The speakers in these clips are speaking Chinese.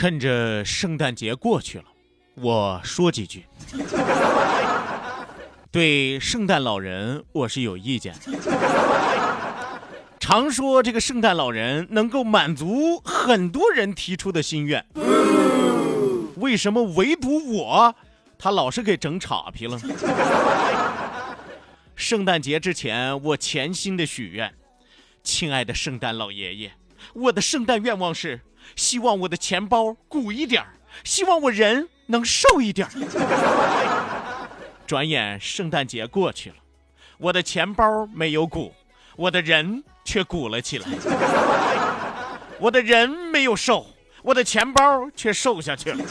趁着圣诞节过去了，我说几句。对圣诞老人，我是有意见。常说这个圣诞老人能够满足很多人提出的心愿，为什么唯独我，他老是给整岔劈了呢？圣诞节之前，我潜心的许愿，亲爱的圣诞老爷爷，我的圣诞愿望是。希望我的钱包鼓一点儿希望我人能瘦一点儿转眼圣诞节过去了，我的钱包没有鼓，我的人却鼓了起来。我的人没有瘦，我的钱包却瘦下去了。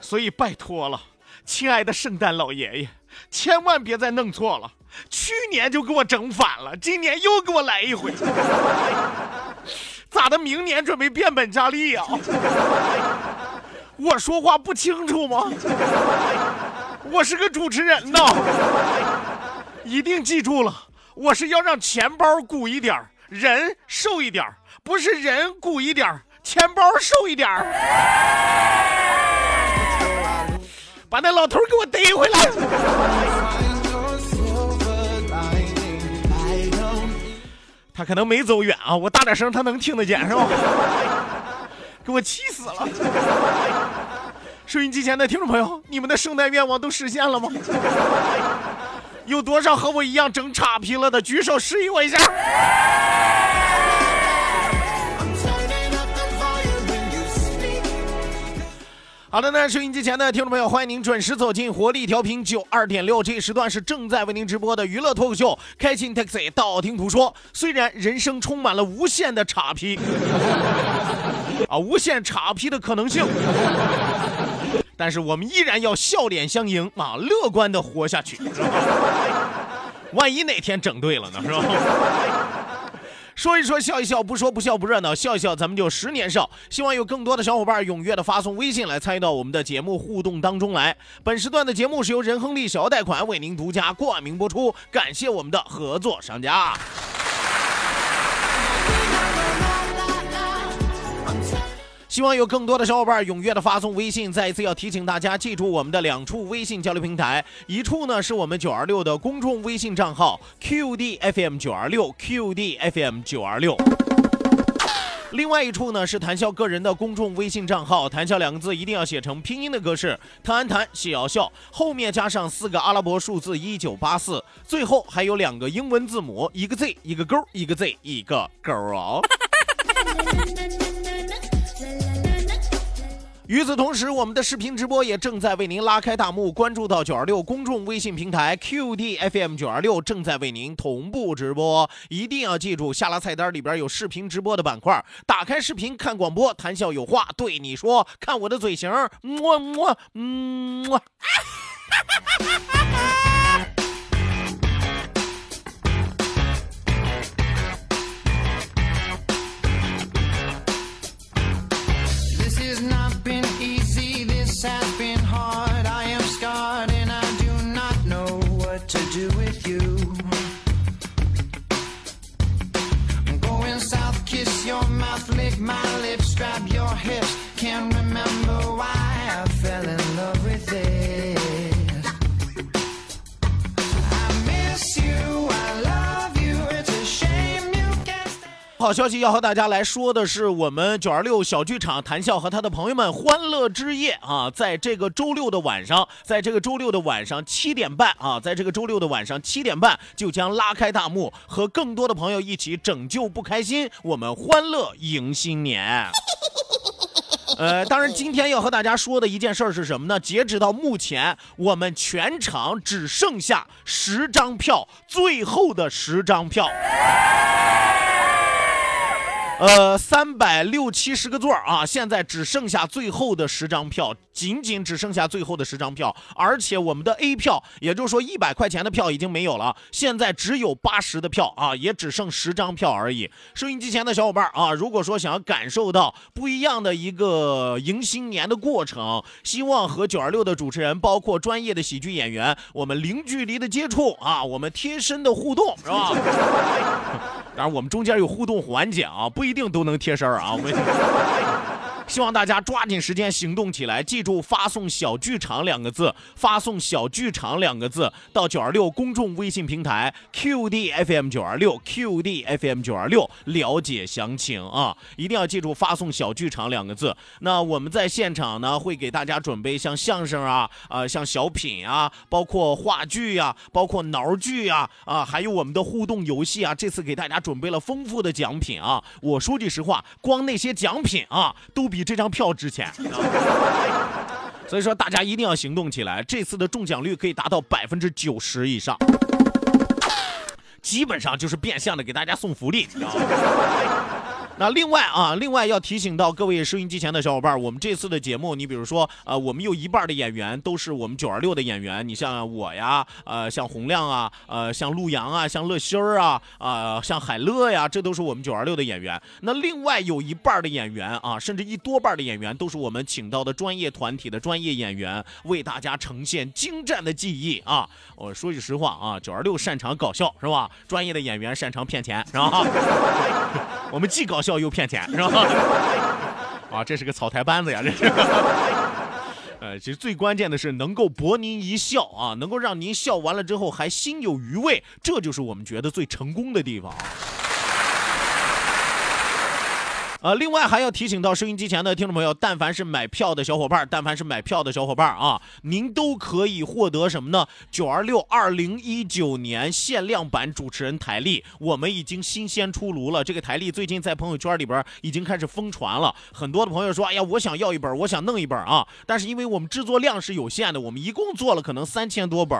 所以拜托了，亲爱的圣诞老爷爷，千万别再弄错了。去年就给我整反了，今年又给我来一回。咋的？明年准备变本加厉呀？我说话不清楚吗？我是个主持人呐，一定记住了，我是要让钱包鼓一点人瘦一点不是人鼓一点钱包瘦一点把那老头给我逮回来。可能没走远啊，我大点声他能听得见是吧？给我气死了！收音机前的听众朋友，你们的圣诞愿望都实现了吗？有多少和我一样整差评了的？举手示意我一下。好的呢，收音机前的听众朋友，欢迎您准时走进活力调频九二点六，这一时段是正在为您直播的娱乐脱口秀《开心 Taxi》，道听途说。虽然人生充满了无限的岔劈，啊，无限岔劈的可能性，但是我们依然要笑脸相迎啊，乐观的活下去。万一哪天整对了呢，是吧？说一说笑一笑，不说不笑不热闹，笑一笑咱们就十年少。希望有更多的小伙伴踊跃的发送微信来参与到我们的节目互动当中来。本时段的节目是由仁亨利小额贷款为您独家冠名播出，感谢我们的合作商家。希望有更多的小伙伴踊跃的发送微信。再一次要提醒大家，记住我们的两处微信交流平台，一处呢是我们九二六的公众微信账号 QDFM 九二六 QDFM 九二六，另外一处呢是谈笑个人的公众微信账号，谈笑两个字一定要写成拼音的格式，谈谈笑笑，后面加上四个阿拉伯数字一九八四，最后还有两个英文字母，一个 Z 一个勾，一个 Z 一个勾哦。与此同时，我们的视频直播也正在为您拉开大幕。关注到九二六公众微信平台 QDFM 九二六，正在为您同步直播。一定要记住，下拉菜单里边有视频直播的板块，打开视频看广播，谈笑有话对你说，看我的嘴型，么么，嗯么。is not 消息要和大家来说的是，我们九二六小剧场谈笑和他的朋友们欢乐之夜啊，在这个周六的晚上，在这个周六的晚上七点半啊，在这个周六的晚上七点半就将拉开大幕，和更多的朋友一起拯救不开心，我们欢乐迎新年。呃，当然，今天要和大家说的一件事儿是什么呢？截止到目前，我们全场只剩下十张票，最后的十张票。呃，三百六七十个座啊，现在只剩下最后的十张票，仅仅只剩下最后的十张票，而且我们的 A 票，也就是说一百块钱的票已经没有了，现在只有八十的票啊，也只剩十张票而已。收音机前的小伙伴啊，如果说想要感受到不一样的一个迎新年的过程，希望和九二六的主持人，包括专业的喜剧演员，我们零距离的接触啊，我们贴身的互动，是吧？当然，我们中间有互动环节啊，不一定都能贴身儿啊。我们 希望大家抓紧时间行动起来，记住发送“小剧场”两个字，发送“小剧场”两个字到九二六公众微信平台 QDFM 九二六 QDFM 九二六了解详情啊！一定要记住发送“小剧场”两个字。那我们在现场呢，会给大家准备像相声啊、啊、像小品啊，包括话剧呀、包括挠剧呀、啊，还有我们的互动游戏啊。这次给大家准备了丰富的奖品啊！我说句实话，光那些奖品啊，都比这张票值钱。所以说，大家一定要行动起来。这次的中奖率可以达到百分之九十以上，基本上就是变相的给大家送福利。你知道吗那另外啊，另外要提醒到各位收音机前的小伙伴，我们这次的节目，你比如说，呃，我们有一半的演员都是我们九二六的演员，你像我呀，呃，像洪亮啊，呃，像陆阳啊，像乐心儿啊，啊、像海乐呀，这都是我们九二六的演员。那另外有一半的演员啊，甚至一多半的演员都是我们请到的专业团体的专业演员，为大家呈现精湛的技艺啊。我说句实话啊，九二六擅长搞笑是吧？专业的演员擅长骗钱是吧？我们既搞笑又骗钱，是吧？啊，这是个草台班子呀，这是。呃，其实最关键的是能够博您一笑啊，能够让您笑完了之后还心有余味，这就是我们觉得最成功的地方。呃，另外还要提醒到收音机前的听众朋友，但凡是买票的小伙伴，但凡是买票的小伙伴啊，您都可以获得什么呢？九二六二零一九年限量版主持人台历，我们已经新鲜出炉了。这个台历最近在朋友圈里边已经开始疯传了，很多的朋友说，哎呀，我想要一本，我想弄一本啊。但是因为我们制作量是有限的，我们一共做了可能三千多本，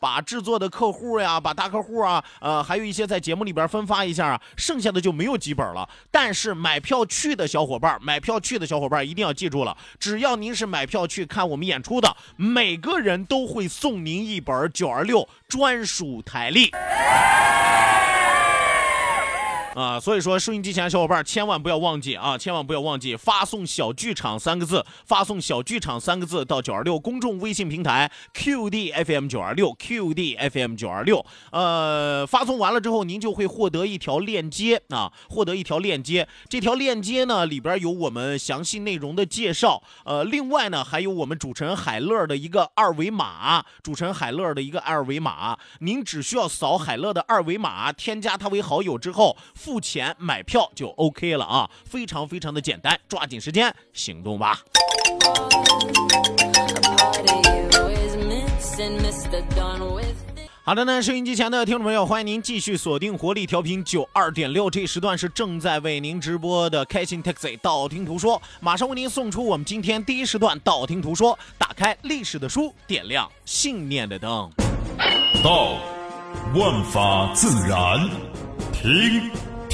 把制作的客户呀，把大客户啊，呃，还有一些在节目里边分发一下，剩下的就没有几本了。但是买票去的小伙伴，买票去的小伙伴一定要记住了，只要您是买票去看我们演出的，每个人都会送您一本九二六专属台历。啊，所以说收音机前的小伙伴千万不要忘记啊，千万不要忘记发送“小剧场”三个字，发送“小剧场”三个字到九二六公众微信平台 QDFM 九二六 QDFM 九二六，呃，发送完了之后，您就会获得一条链接啊，获得一条链接。这条链接呢里边有我们详细内容的介绍，呃，另外呢还有我们主持人海乐的一个二维码，主持人海乐的一个二维码，您只需要扫海乐的二维码，添加他为好友之后。付钱买票就 OK 了啊，非常非常的简单，抓紧时间行动吧。好的呢，收音机前的听众朋友，欢迎您继续锁定活力调频九二点六，这时段是正在为您直播的开心 Taxi 道听途说，马上为您送出我们今天第一时段道听途说，打开历史的书，点亮信念的灯。道，万法自然；听，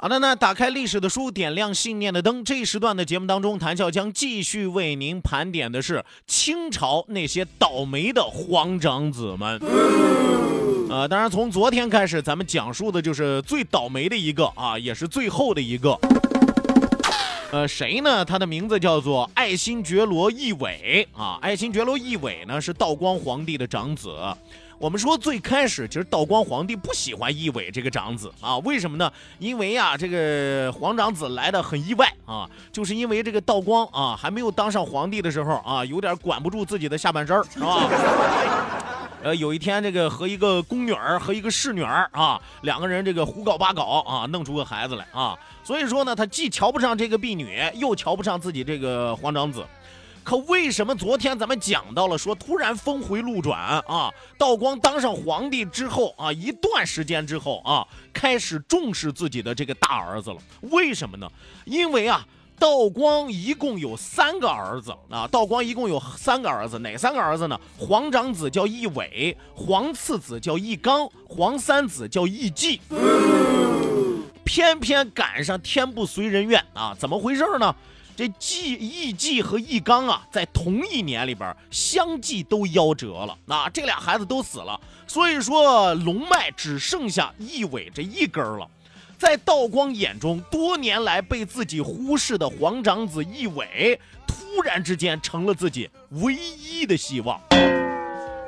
好的，那打开历史的书，点亮信念的灯。这一时段的节目当中，谭笑将继续为您盘点的是清朝那些倒霉的皇长子们。呃，当然从昨天开始，咱们讲述的就是最倒霉的一个啊，也是最后的一个。呃，谁呢？他的名字叫做爱新觉罗奕伟啊。爱新觉罗奕伟呢是道光皇帝的长子。我们说最开始，其实道光皇帝不喜欢奕伟这个长子啊，为什么呢？因为啊，这个皇长子来的很意外啊，就是因为这个道光啊还没有当上皇帝的时候啊，有点管不住自己的下半身是吧？呃，有一天这个和一个宫女儿和一个侍女儿啊，两个人这个胡搞八搞啊，弄出个孩子来啊，所以说呢，他既瞧不上这个婢女，又瞧不上自己这个皇长子。可为什么昨天咱们讲到了说突然峰回路转啊？道光当上皇帝之后啊，一段时间之后啊，开始重视自己的这个大儿子了。为什么呢？因为啊，道光一共有三个儿子啊，道光一共有三个儿子，哪三个儿子呢？皇长子叫奕伟，皇次子叫奕刚，皇三子叫奕继。偏偏赶上天不遂人愿啊！怎么回事呢？这季奕继和奕刚啊，在同一年里边相继都夭折了，啊，这俩孩子都死了，所以说龙脉只剩下奕伟这一根了。在道光眼中，多年来被自己忽视的皇长子奕伟，突然之间成了自己唯一的希望。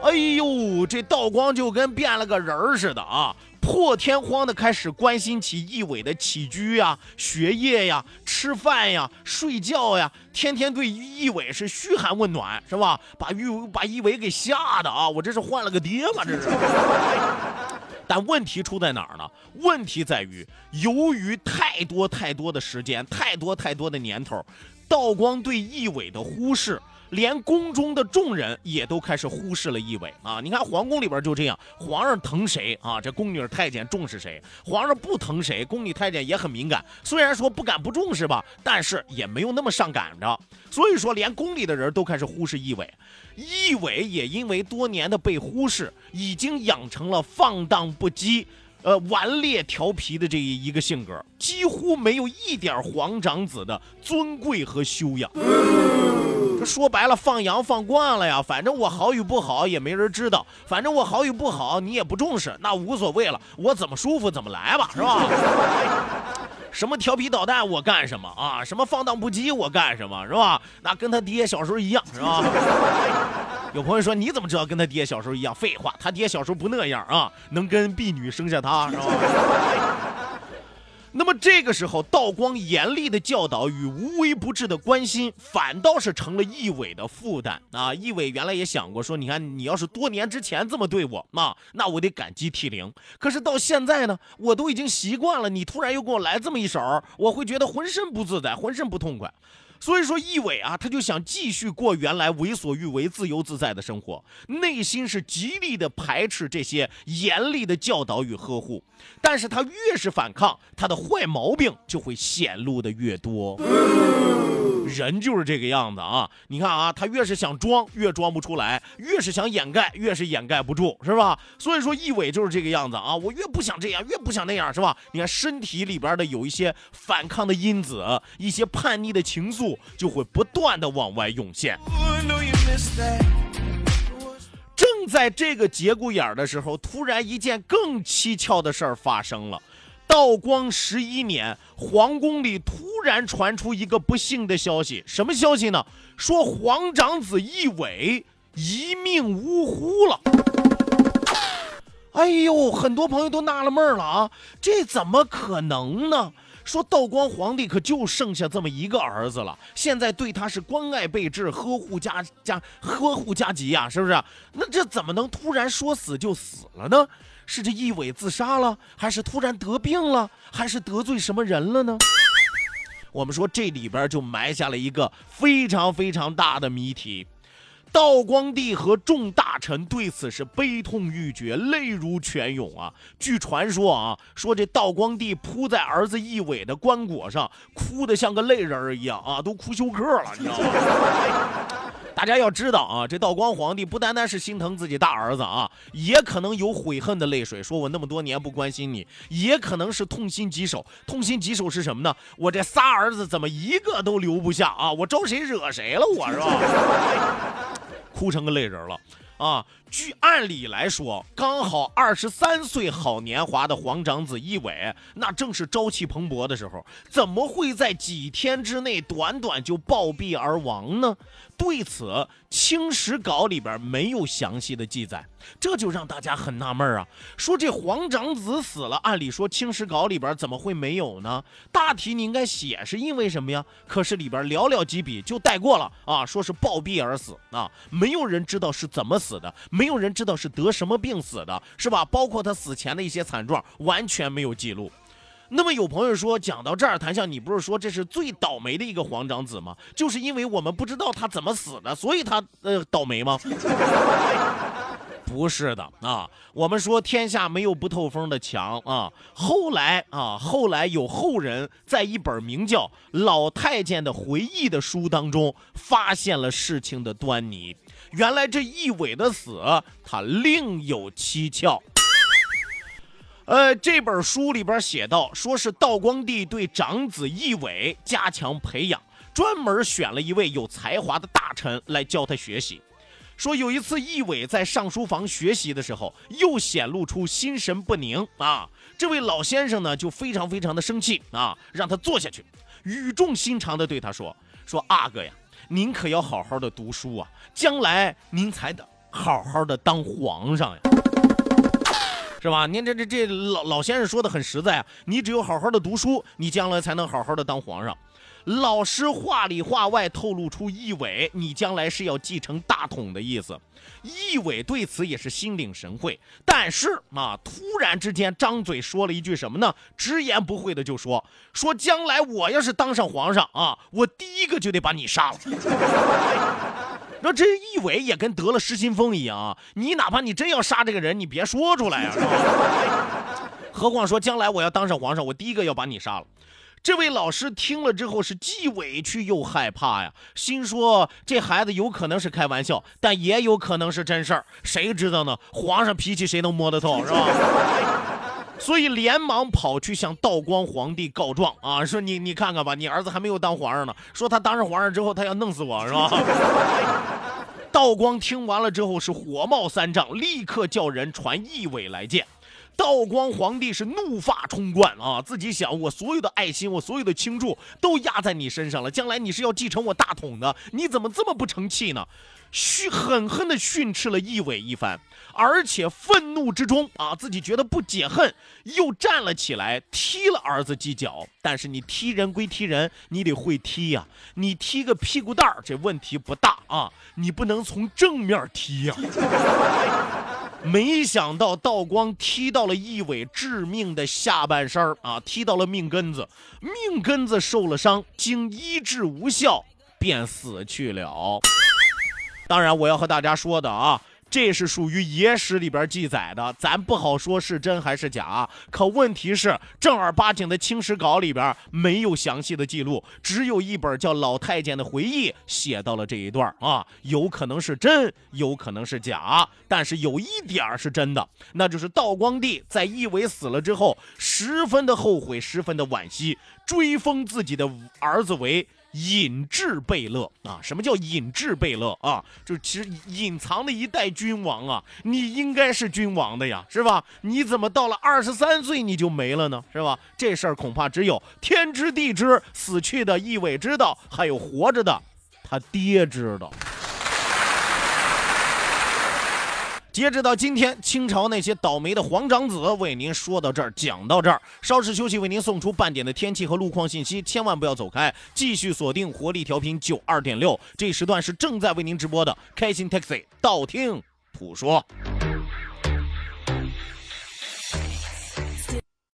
哎呦，这道光就跟变了个人似的啊！破天荒的开始关心起奕伟的起居呀、学业呀、吃饭呀、睡觉呀，天天对奕伟是嘘寒问暖，是吧？把奕把奕伟给吓的啊！我这是换了个爹吗？这是。但问题出在哪儿呢？问题在于，由于太多太多的时间，太多太多的年头，道光对奕伟的忽视。连宫中的众人也都开始忽视了奕伟啊！你看皇宫里边就这样，皇上疼谁啊？这宫女太监重视谁？皇上不疼谁？宫女太监也很敏感。虽然说不敢不重视吧，但是也没有那么上赶着。所以说，连宫里的人都开始忽视奕伟。奕伟也因为多年的被忽视，已经养成了放荡不羁、呃顽劣调皮的这一个性格，几乎没有一点皇长子的尊贵和修养。说白了，放羊放惯了呀，反正我好与不好也没人知道，反正我好与不好你也不重视，那无所谓了，我怎么舒服怎么来吧，是吧？什么调皮捣蛋我干什么啊？什么放荡不羁我干什么，是吧？那跟他爹小时候一样，是吧？有朋友说你怎么知道跟他爹小时候一样？废话，他爹小时候不那样啊，能跟婢女生下他，是吧？那么这个时候，道光严厉的教导与无微不至的关心，反倒是成了易伟的负担啊！易伟原来也想过说，你看你要是多年之前这么对我，那那我得感激涕零。可是到现在呢，我都已经习惯了，你突然又给我来这么一手，我会觉得浑身不自在，浑身不痛快。所以说，一伟啊，他就想继续过原来为所欲为、自由自在的生活，内心是极力的排斥这些严厉的教导与呵护。但是他越是反抗，他的坏毛病就会显露的越多。人就是这个样子啊！你看啊，他越是想装，越装不出来；越是想掩盖，越是掩盖不住，是吧？所以说，一伟就是这个样子啊！我越不想这样，越不想那样，是吧？你看身体里边的有一些反抗的因子，一些叛逆的情愫，就会不断的往外涌现。正在这个节骨眼儿的时候，突然一件更蹊跷的事儿发生了。道光十一年，皇宫里突然传出一个不幸的消息，什么消息呢？说皇长子奕伟一命呜呼了。哎呦，很多朋友都纳了闷了啊，这怎么可能呢？说道光皇帝可就剩下这么一个儿子了，现在对他是关爱备至，呵护加加呵护加急呀，是不是？那这怎么能突然说死就死了呢？是这一伟自杀了，还是突然得病了，还是得罪什么人了呢？我们说这里边就埋下了一个非常非常大的谜题。道光帝和众大臣对此是悲痛欲绝，泪如泉涌啊！据传说啊，说这道光帝扑在儿子奕伟的棺椁上，哭得像个泪人儿一样啊，都哭休克了，你知道吗？大家要知道啊，这道光皇帝不单单是心疼自己大儿子啊，也可能有悔恨的泪水，说我那么多年不关心你，也可能是痛心疾首。痛心疾首是什么呢？我这仨儿子怎么一个都留不下啊？我招谁惹谁了？我是吧？哭成个泪人了。啊，据按理来说，刚好二十三岁好年华的皇长子奕伟，那正是朝气蓬勃的时候，怎么会在几天之内短短就暴毙而亡呢？对此，《清史稿》里边没有详细的记载，这就让大家很纳闷啊。说这皇长子死了，按理说《清史稿》里边怎么会没有呢？大体你应该写是因为什么呀？可是里边寥寥几笔就带过了啊，说是暴毙而死啊，没有人知道是怎么死的，没有人知道是得什么病死的，是吧？包括他死前的一些惨状，完全没有记录。那么有朋友说，讲到这儿，谭笑，你不是说这是最倒霉的一个皇长子吗？就是因为我们不知道他怎么死的，所以他呃倒霉吗？不是的啊，我们说天下没有不透风的墙啊。后来啊，后来有后人在一本名叫《老太监的回忆》的书当中，发现了事情的端倪。原来这一伟的死，他另有蹊跷。呃，这本书里边写到，说是道光帝对长子奕伟加强培养，专门选了一位有才华的大臣来教他学习。说有一次奕伟在上书房学习的时候，又显露出心神不宁啊。这位老先生呢，就非常非常的生气啊，让他坐下去，语重心长的对他说：“说阿哥呀，您可要好好的读书啊，将来您才得好好的当皇上呀。”是吧？您这这这老老先生说的很实在啊，你只有好好的读书，你将来才能好好的当皇上。老师话里话外透露出一伟，你将来是要继承大统的意思。一伟对此也是心领神会，但是啊，突然之间张嘴说了一句什么呢？直言不讳的就说说将来我要是当上皇上啊，我第一个就得把你杀了。那这一伟也跟得了失心疯一样啊！你哪怕你真要杀这个人，你别说出来啊，何况说将来我要当上皇上，我第一个要把你杀了。这位老师听了之后是既委屈又害怕呀，心说这孩子有可能是开玩笑，但也有可能是真事儿，谁知道呢？皇上脾气谁能摸得透，是吧？所以连忙跑去向道光皇帝告状啊，说你你看看吧，你儿子还没有当皇上呢，说他当上皇上之后他要弄死我，是吧？道光听完了之后是火冒三丈，立刻叫人传奕伟来见。道光皇帝是怒发冲冠啊，自己想我所有的爱心，我所有的倾注都压在你身上了，将来你是要继承我大统的，你怎么这么不成器呢？训狠狠地训斥了奕伟一番，而且愤怒之中啊，自己觉得不解恨，又站了起来踢了儿子几脚。但是你踢人归踢人，你得会踢呀，你踢个屁股蛋儿这问题不大啊，你不能从正面踢呀。没想到道光踢到了一尾致命的下半身儿啊，踢到了命根子，命根子受了伤，经医治无效，便死去了。当然，我要和大家说的啊，这是属于野史里边记载的，咱不好说是真还是假。可问题是，正儿八经的《清史稿》里边没有详细的记录，只有一本叫《老太监的回忆》写到了这一段啊，有可能是真，有可能是假。但是有一点是真的，那就是道光帝在奕伟死了之后，十分的后悔，十分的惋惜，追封自己的儿子为。隐质贝勒啊，什么叫隐质贝勒啊？就其实隐藏的一代君王啊，你应该是君王的呀，是吧？你怎么到了二十三岁你就没了呢？是吧？这事儿恐怕只有天知地知，死去的奕伟知道，还有活着的他爹知道。截止到今天，清朝那些倒霉的皇长子为您说到这儿，讲到这儿，稍事休息，为您送出半点的天气和路况信息，千万不要走开，继续锁定活力调频九二点六，这时段是正在为您直播的开心 Taxi，道听途说。